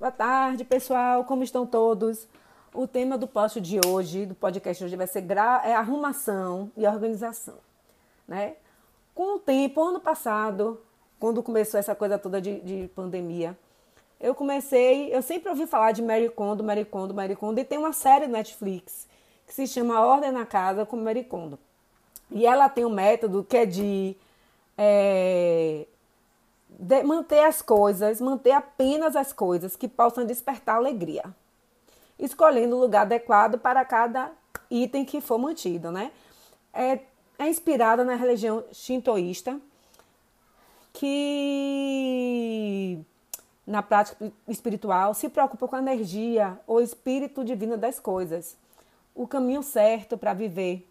Boa tarde, pessoal. Como estão todos? O tema do post de hoje, do podcast de hoje, vai ser gra... é arrumação e organização, né? Com o tempo, ano passado, quando começou essa coisa toda de, de pandemia, eu comecei, eu sempre ouvi falar de Mary Kondo, Mary Kondo, Mary Kondo, e tem uma série Netflix que se chama Ordem na Casa com Mary Kondo. E ela tem um método que é de é, de manter as coisas, manter apenas as coisas que possam despertar alegria, escolhendo o lugar adequado para cada item que for mantido, né? É, é inspirada na religião shintoísta, que na prática espiritual se preocupa com a energia ou espírito divino das coisas, o caminho certo para viver,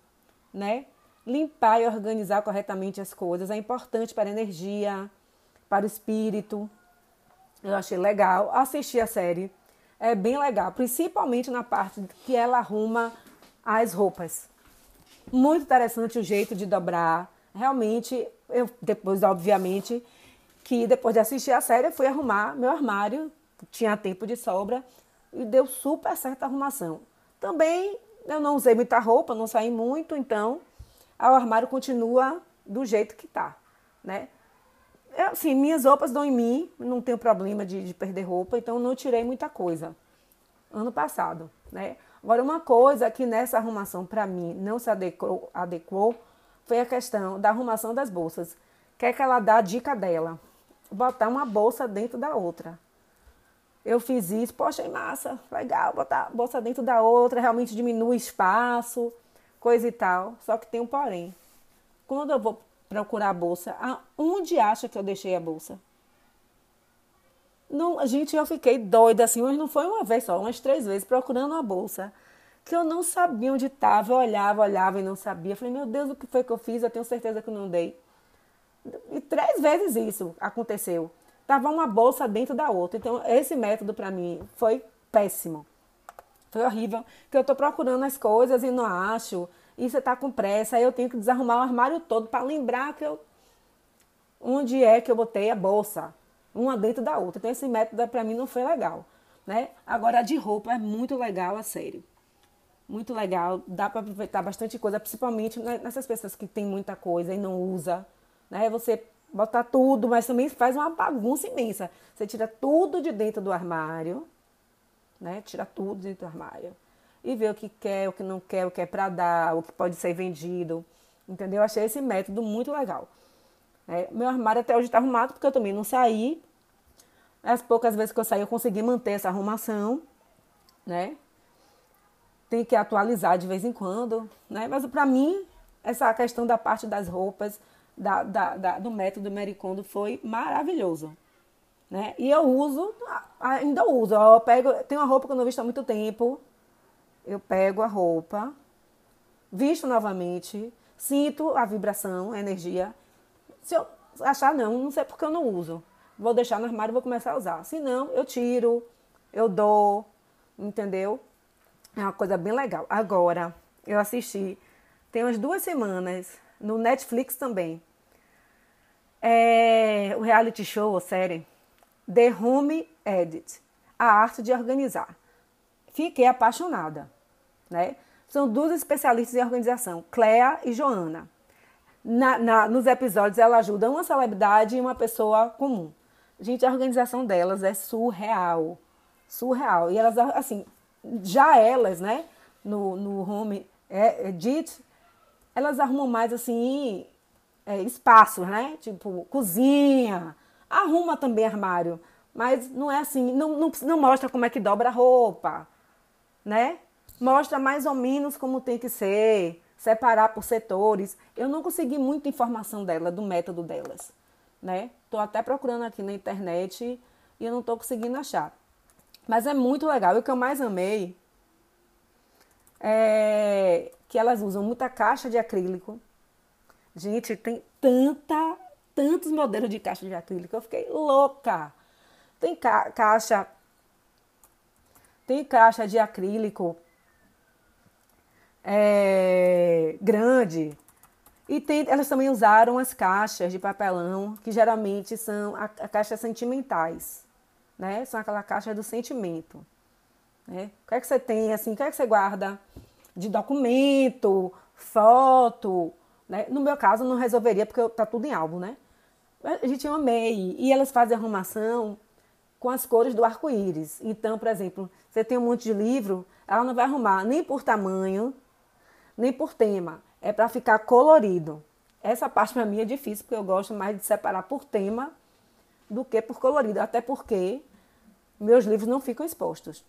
né? Limpar e organizar corretamente as coisas é importante para a energia, para o espírito. Eu achei legal. Assisti a série. É bem legal, principalmente na parte que ela arruma as roupas. Muito interessante o jeito de dobrar. Realmente, eu depois, obviamente, que depois de assistir a série, fui arrumar meu armário, tinha tempo de sobra e deu super certa arrumação. Também eu não usei muita roupa, não saí muito, então o armário continua do jeito que tá, né? É, assim, minhas roupas dão em mim, não tenho problema de, de perder roupa, então não tirei muita coisa ano passado, né? Agora, uma coisa que nessa arrumação, para mim, não se adequou, adequou foi a questão da arrumação das bolsas. Quer que ela dá a dica dela? Botar uma bolsa dentro da outra. Eu fiz isso, poxa, massa, legal, botar a bolsa dentro da outra, realmente diminui espaço, coisa e tal. Só que tem um porém. Quando eu vou procurar a bolsa. Onde acha que eu deixei a bolsa? Não, gente, eu fiquei doida assim, mas não foi uma vez só, umas três vezes procurando a bolsa. Que eu não sabia onde estava, eu olhava, olhava e não sabia. falei, meu Deus, o que foi que eu fiz? Eu tenho certeza que não dei. E três vezes isso aconteceu. Tava uma bolsa dentro da outra. Então, esse método para mim foi péssimo. Foi horrível. Que eu tô procurando as coisas e não acho e você está com pressa, aí eu tenho que desarrumar o armário todo para lembrar que eu onde é que eu botei a bolsa, uma dentro da outra. Então esse método para mim não foi legal, né? Agora a de roupa é muito legal, a sério. Muito legal, dá para aproveitar bastante coisa, principalmente nessas pessoas que tem muita coisa e não usa, né? Você bota tudo, mas também faz uma bagunça imensa. Você tira tudo de dentro do armário, né? Tira tudo dentro do armário e ver o que quer, o que não quer, o que é para dar, o que pode ser vendido. Entendeu? Achei esse método muito legal. É, meu armário até hoje está arrumado porque eu também não saí. As poucas vezes que eu saí eu consegui manter essa arrumação, né? Tem que atualizar de vez em quando, né? Mas para mim, essa questão da parte das roupas, da, da, da, do método Mericondo foi maravilhoso. Né? E eu uso, ainda uso. Eu pego, tem uma roupa que eu não visto há muito tempo, eu pego a roupa, visto novamente, sinto a vibração, a energia. Se eu achar não, não sei porque eu não uso. Vou deixar no armário e vou começar a usar. Se não, eu tiro, eu dou, entendeu? É uma coisa bem legal. Agora, eu assisti, tem umas duas semanas, no Netflix também, é, o reality show, ou série, The Home Edit, a arte de organizar. Fiquei apaixonada né? São duas especialistas em organização, Clea e Joana. Na, na, nos episódios ela ajuda uma celebridade e uma pessoa comum. Gente, a organização delas é surreal. Surreal. E elas, assim, já elas, né, no, no home é, edit, elas arrumam mais, assim, é, espaços, né? Tipo, cozinha. Arruma também armário. Mas não é assim, não, não, não mostra como é que dobra a roupa, né? Mostra mais ou menos como tem que ser, separar por setores. Eu não consegui muita informação dela, do método delas, né? Tô até procurando aqui na internet e eu não tô conseguindo achar. Mas é muito legal. E o que eu mais amei é que elas usam muita caixa de acrílico. Gente, tem tanta, tantos modelos de caixa de acrílico. Eu fiquei louca. Tem ca caixa tem caixa de acrílico é, grande. E tem, elas também usaram as caixas de papelão, que geralmente são a, a caixas sentimentais, né? São aquela caixa do sentimento. Né? O que é que você tem, assim, o que é que você guarda de documento, foto, né? No meu caso, não resolveria porque tá tudo em álbum, né? A gente ama MEI e elas fazem arrumação com as cores do arco-íris. Então, por exemplo, você tem um monte de livro, ela não vai arrumar nem por tamanho, nem por tema. É para ficar colorido. Essa parte para mim é difícil, porque eu gosto mais de separar por tema do que por colorido, até porque meus livros não ficam expostos.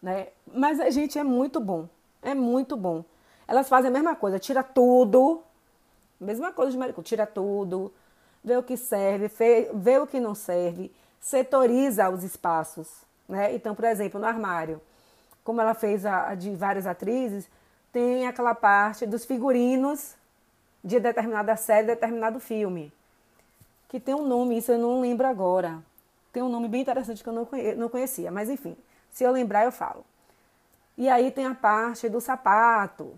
Né? Mas a gente é muito bom, é muito bom. Elas fazem a mesma coisa, tira tudo, mesma coisa de marico, tira tudo, vê o que serve, vê o que não serve, setoriza os espaços. Né? Então, por exemplo, no armário, como ela fez a, a de várias atrizes, tem aquela parte dos figurinos de determinada série, determinado filme que tem um nome, isso eu não lembro agora. Tem um nome bem interessante que eu não conhecia, mas enfim, se eu lembrar eu falo. E aí tem a parte do sapato,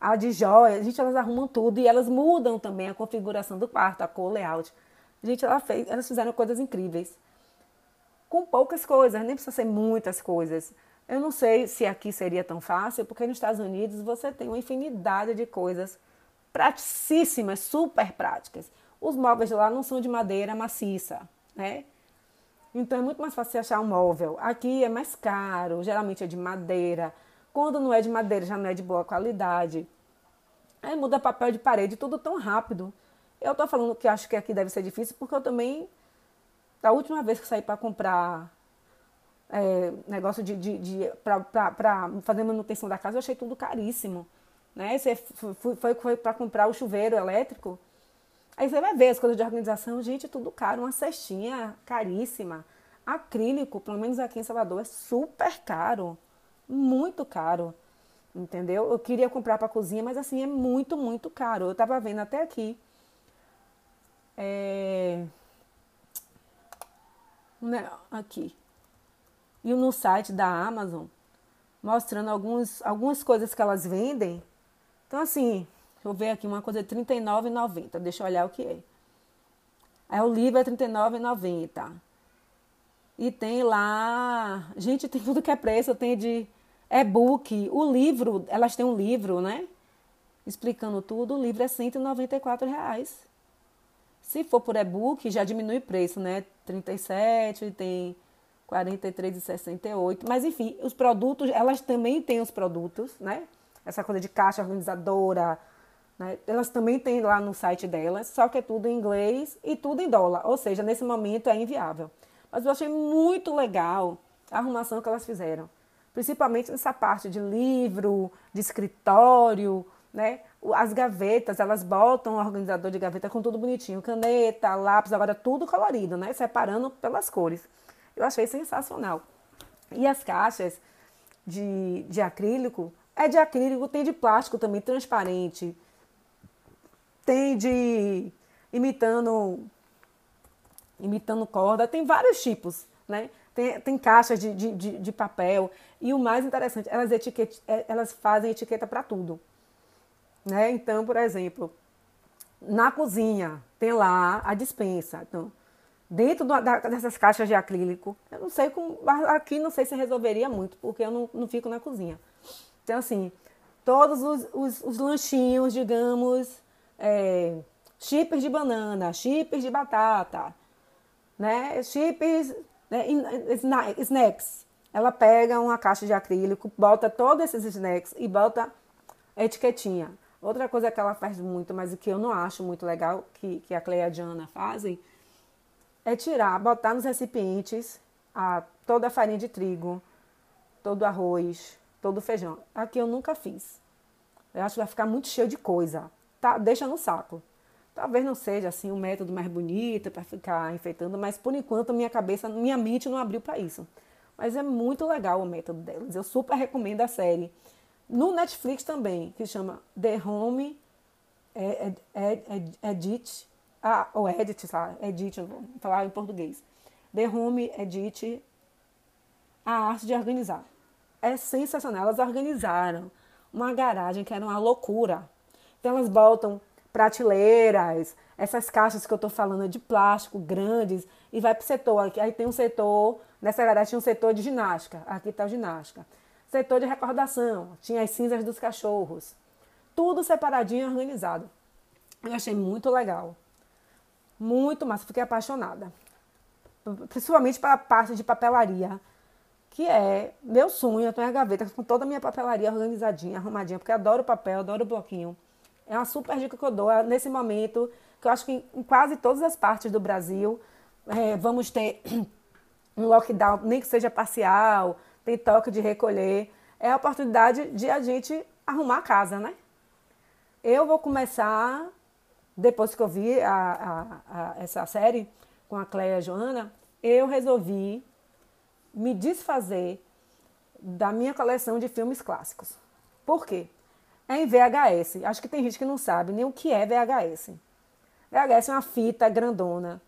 a de joia. Gente, elas arrumam tudo e elas mudam também a configuração do quarto, a cor, layout. Gente, ela fez, elas fizeram coisas incríveis. Com poucas coisas, nem precisa ser muitas coisas. Eu não sei se aqui seria tão fácil, porque nos Estados Unidos você tem uma infinidade de coisas praticíssimas, super práticas. Os móveis lá não são de madeira maciça, né? Então é muito mais fácil achar um móvel. Aqui é mais caro, geralmente é de madeira. Quando não é de madeira, já não é de boa qualidade. Aí muda papel de parede, tudo tão rápido. Eu tô falando que acho que aqui deve ser difícil, porque eu também, da última vez que saí para comprar é, negócio de, de, de para fazer manutenção da casa, eu achei tudo caríssimo. Né? Você foi, foi, foi para comprar o chuveiro elétrico, Aí você vai ver as coisas de organização, gente, tudo caro, uma cestinha caríssima. Acrílico, pelo menos aqui em Salvador, é super caro. Muito caro. Entendeu? Eu queria comprar para cozinha, mas assim, é muito, muito caro. Eu tava vendo até aqui. É... Né, aqui. E no site da Amazon, mostrando alguns, algumas coisas que elas vendem. Então, assim, Deixa eu ver aqui uma coisa de R$ 39,90. Deixa eu olhar o que é. Aí o livro é R$ 39,90. E tem lá. Gente, tem tudo que é preço. Tem de e-book. O livro, elas têm um livro, né? Explicando tudo. O livro é 194 reais. Se for por e-book, já diminui o preço, né? 37, tem 43,68. Mas enfim, os produtos, elas também têm os produtos, né? Essa coisa de caixa organizadora, né? Elas também têm lá no site delas, só que é tudo em inglês e tudo em dólar. Ou seja, nesse momento é inviável. Mas eu achei muito legal a arrumação que elas fizeram. Principalmente nessa parte de livro, de escritório, né? As gavetas, elas botam o organizador de gaveta com tudo bonitinho. Caneta, lápis, agora tudo colorido, né? Separando pelas cores. Eu achei sensacional. E as caixas de, de acrílico, é de acrílico, tem de plástico também, transparente tem de imitando imitando corda, tem vários tipos, né? Tem, tem caixas de, de, de papel. E o mais interessante, elas, é, elas fazem etiqueta para tudo. Né? Então, por exemplo, na cozinha tem lá a dispensa. Então, dentro da, dessas caixas de acrílico, eu não sei como. Aqui não sei se resolveria muito, porque eu não, não fico na cozinha. Então, assim, todos os, os, os lanchinhos, digamos, é, chips de banana, chips de batata, né? Chips, né? snacks. Ela pega uma caixa de acrílico, bota todos esses snacks e bota etiquetinha. Outra coisa que ela faz muito, mas que eu não acho muito legal, que, que a Cleia e a Diana fazem, é tirar, botar nos recipientes a, toda a farinha de trigo, todo o arroz, todo o feijão. Aqui eu nunca fiz. Eu acho que vai ficar muito cheio de coisa tá, deixa no saco. Talvez não seja assim o um método mais bonito para ficar enfeitando, mas por enquanto minha cabeça, minha mente não abriu para isso. Mas é muito legal o método delas. Eu super recomendo a série. No Netflix também, que chama The Home Edit, ah, ou Edit, sabe? Edit, vou falar em português. The Home Edit, a arte de organizar. É sensacional. Elas organizaram uma garagem que era uma loucura então elas botam prateleiras, essas caixas que eu estou falando de plástico grandes, e vai para o setor. Aí tem um setor, nessa garagem tinha um setor de ginástica, aqui está a ginástica. Setor de recordação, tinha as cinzas dos cachorros. Tudo separadinho e organizado. Eu achei muito legal. Muito massa, fiquei apaixonada. Principalmente para parte de papelaria, que é meu sonho. Eu tenho a gaveta com toda a minha papelaria organizadinha, arrumadinha, porque eu adoro papel, adoro bloquinho. É uma super dica que eu dou nesse momento, que eu acho que em quase todas as partes do Brasil é, vamos ter um lockdown, nem que seja parcial, tem toque de recolher. É a oportunidade de a gente arrumar a casa, né? Eu vou começar depois que eu vi a, a, a, essa série com a Cleia e a Joana, eu resolvi me desfazer da minha coleção de filmes clássicos. Por quê? É em VHS. Acho que tem gente que não sabe nem o que é VHS. VHS é uma fita grandona.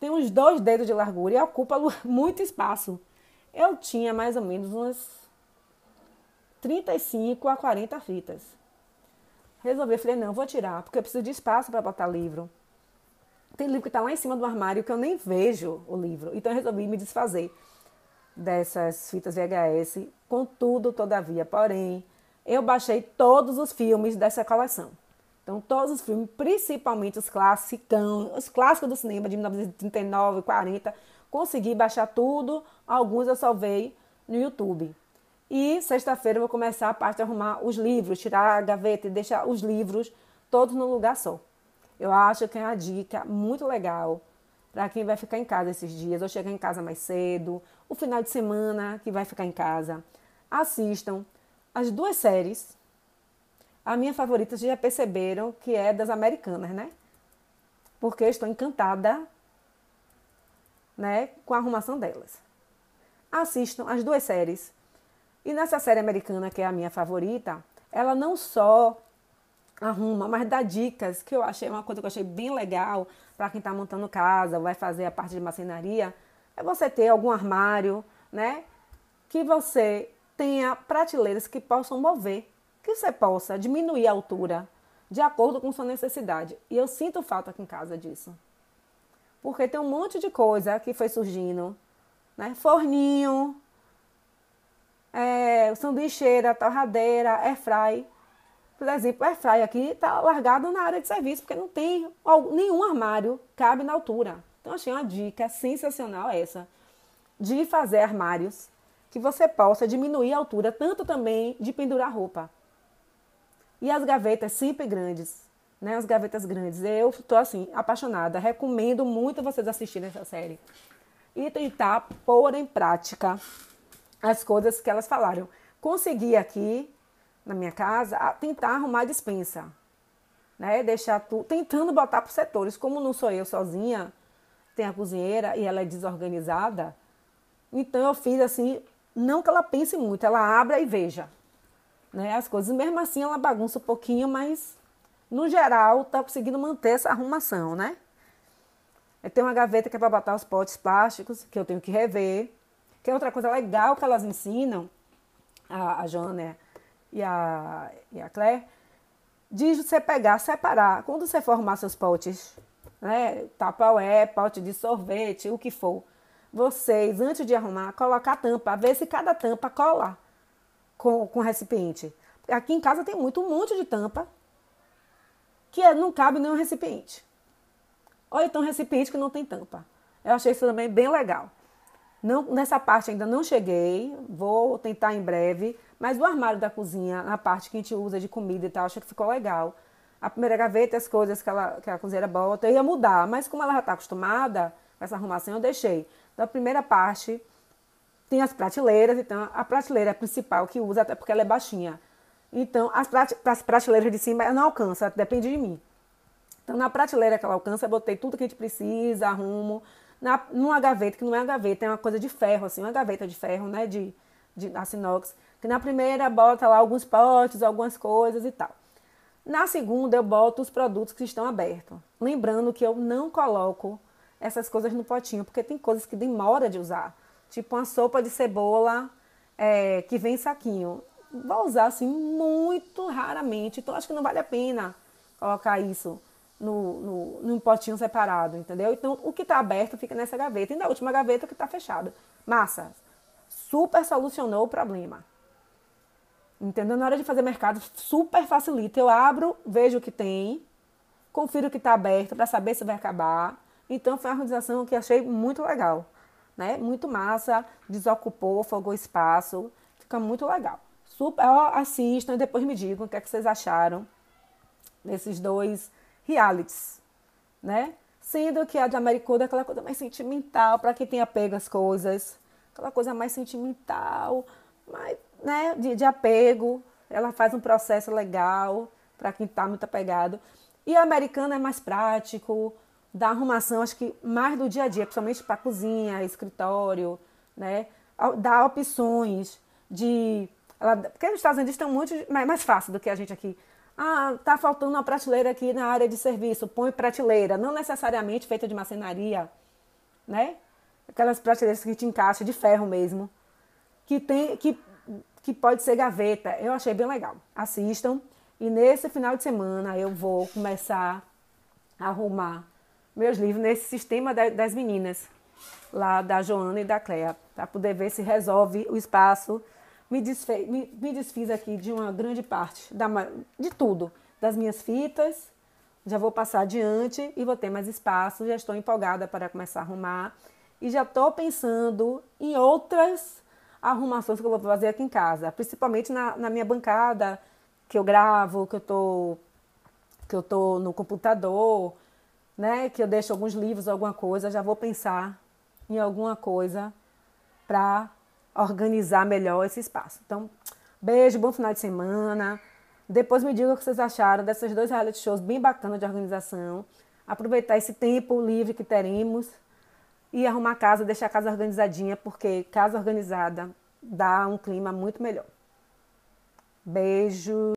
Tem uns dois dedos de largura e ocupa muito espaço. Eu tinha mais ou menos umas 35 a 40 fitas. Resolvi, falei, não, vou tirar, porque eu preciso de espaço para botar livro. Tem livro que está lá em cima do armário que eu nem vejo o livro. Então eu resolvi me desfazer dessas fitas VHS. Contudo, todavia, porém, eu baixei todos os filmes dessa coleção. Então, todos os filmes, principalmente os classicão, os clássicos do cinema de 1939, 40, consegui baixar tudo. Alguns eu salvei no YouTube. E sexta-feira eu vou começar a parte de arrumar os livros, tirar a gaveta e deixar os livros todos no lugar só. Eu acho que é uma dica muito legal para quem vai ficar em casa esses dias, ou chegar em casa mais cedo, o final de semana que vai ficar em casa. Assistam as duas séries. A minha favorita, vocês já perceberam que é das americanas, né? Porque eu estou encantada né, com a arrumação delas. Assistam as duas séries e nessa série americana, que é a minha favorita, ela não só arruma, mas dá dicas, que eu achei uma coisa que eu achei bem legal para quem está montando casa, vai fazer a parte de marcenaria, é você ter algum armário, né? Que você tenha prateleiras que possam mover, que você possa diminuir a altura de acordo com sua necessidade. E eu sinto falta aqui em casa disso. Porque tem um monte de coisa que foi surgindo, né? Forninho, é, sanduicheira, torradeira, airfry. Por exemplo, airfry aqui está largado na área de serviço, porque não tem nenhum armário cabe na altura. Então, achei uma dica sensacional essa, de fazer armários que você possa diminuir a altura, tanto também de pendurar roupa. E as gavetas sempre grandes, né? As gavetas grandes. Eu estou assim, apaixonada. Recomendo muito vocês assistirem essa série. E tentar pôr em prática as coisas que elas falaram. Consegui aqui, na minha casa, tentar arrumar a dispensa. Né? Deixar tudo, tentando botar para setores. Como não sou eu sozinha, tem a cozinheira e ela é desorganizada. Então eu fiz assim, não que ela pense muito, ela abra e veja. Né, as coisas, mesmo assim ela bagunça um pouquinho, mas no geral está conseguindo manter essa arrumação, né? Tenho uma gaveta que é para botar os potes plásticos, que eu tenho que rever. Que é outra coisa legal que elas ensinam, a, a Joana e a, e a Claire, de você pegar, separar. Quando você formar seus potes, né, tapaué, pote de sorvete, o que for, vocês, antes de arrumar, colocar a tampa, ver se cada tampa cola com, com o recipiente. Aqui em casa tem muito, um monte de tampa que é, não cabe nenhum recipiente. Ou então recipiente que não tem tampa. Eu achei isso também bem legal. Não, nessa parte ainda não cheguei, vou tentar em breve, mas o armário da cozinha, na parte que a gente usa de comida e tal, acho que ficou legal. A primeira gaveta, as coisas que, ela, que a cozinheira bota, eu ia mudar, mas como ela já está acostumada com essa arrumação, eu deixei. Da primeira parte, tem as prateleiras, então a prateleira principal que usa, até porque ela é baixinha. Então, as, prate, as prateleiras de cima ela não alcança, depende de mim. Então, na prateleira que ela alcança, eu botei tudo que a gente precisa, arrumo na, numa gaveta, que não é uma gaveta, é uma coisa de ferro, assim, uma gaveta de ferro, né, de, de aço inox, que na primeira bota lá alguns potes, algumas coisas e tal. Na segunda eu boto os produtos que estão abertos. Lembrando que eu não coloco essas coisas no potinho, porque tem coisas que demora de usar. Tipo uma sopa de cebola é, que vem em saquinho. Vou usar assim muito raramente, então acho que não vale a pena colocar isso no, no, num potinho separado, entendeu? Então, o que está aberto fica nessa gaveta. E na última gaveta, o que está fechado. Massa, super solucionou o problema. Entendeu? Na hora de fazer mercado, super facilita. Eu abro, vejo o que tem, confiro o que está aberto para saber se vai acabar. Então, foi uma organização que achei muito legal. Né? Muito massa, desocupou, folgou espaço. Fica muito legal. Super, ó, assistam e depois me digam o que, é que vocês acharam desses dois realities, né? Sendo que a de Americoda é aquela coisa mais sentimental, para quem tem apego às coisas, aquela coisa mais sentimental, mais, né, de, de apego. Ela faz um processo legal para quem está muito apegado. E a americana é mais prático, da arrumação, acho que mais do dia a dia, principalmente para cozinha, escritório, né? Dá opções de. Ela, porque os Estados Unidos estão muito mais, mais fácil do que a gente aqui. Ah, tá faltando uma prateleira aqui na área de serviço, põe prateleira, não necessariamente feita de macenaria, né? Aquelas prateleiras que te encaixa de ferro mesmo, que tem que que pode ser gaveta. Eu achei bem legal. Assistam. E nesse final de semana eu vou começar a arrumar meus livros nesse sistema das meninas, lá da Joana e da Clea, para poder ver se resolve o espaço me, desfe, me, me desfiz aqui de uma grande parte, da, de tudo, das minhas fitas. Já vou passar adiante e vou ter mais espaço. Já estou empolgada para começar a arrumar. E já estou pensando em outras arrumações que eu vou fazer aqui em casa, principalmente na, na minha bancada, que eu gravo, que eu tô, que eu tô no computador, né? Que eu deixo alguns livros, alguma coisa. Já vou pensar em alguma coisa para organizar melhor esse espaço. Então, beijo, bom final de semana. Depois me diga o que vocês acharam desses dois reality shows bem bacanas de organização. Aproveitar esse tempo livre que teremos e arrumar a casa, deixar a casa organizadinha, porque casa organizada dá um clima muito melhor. Beijo.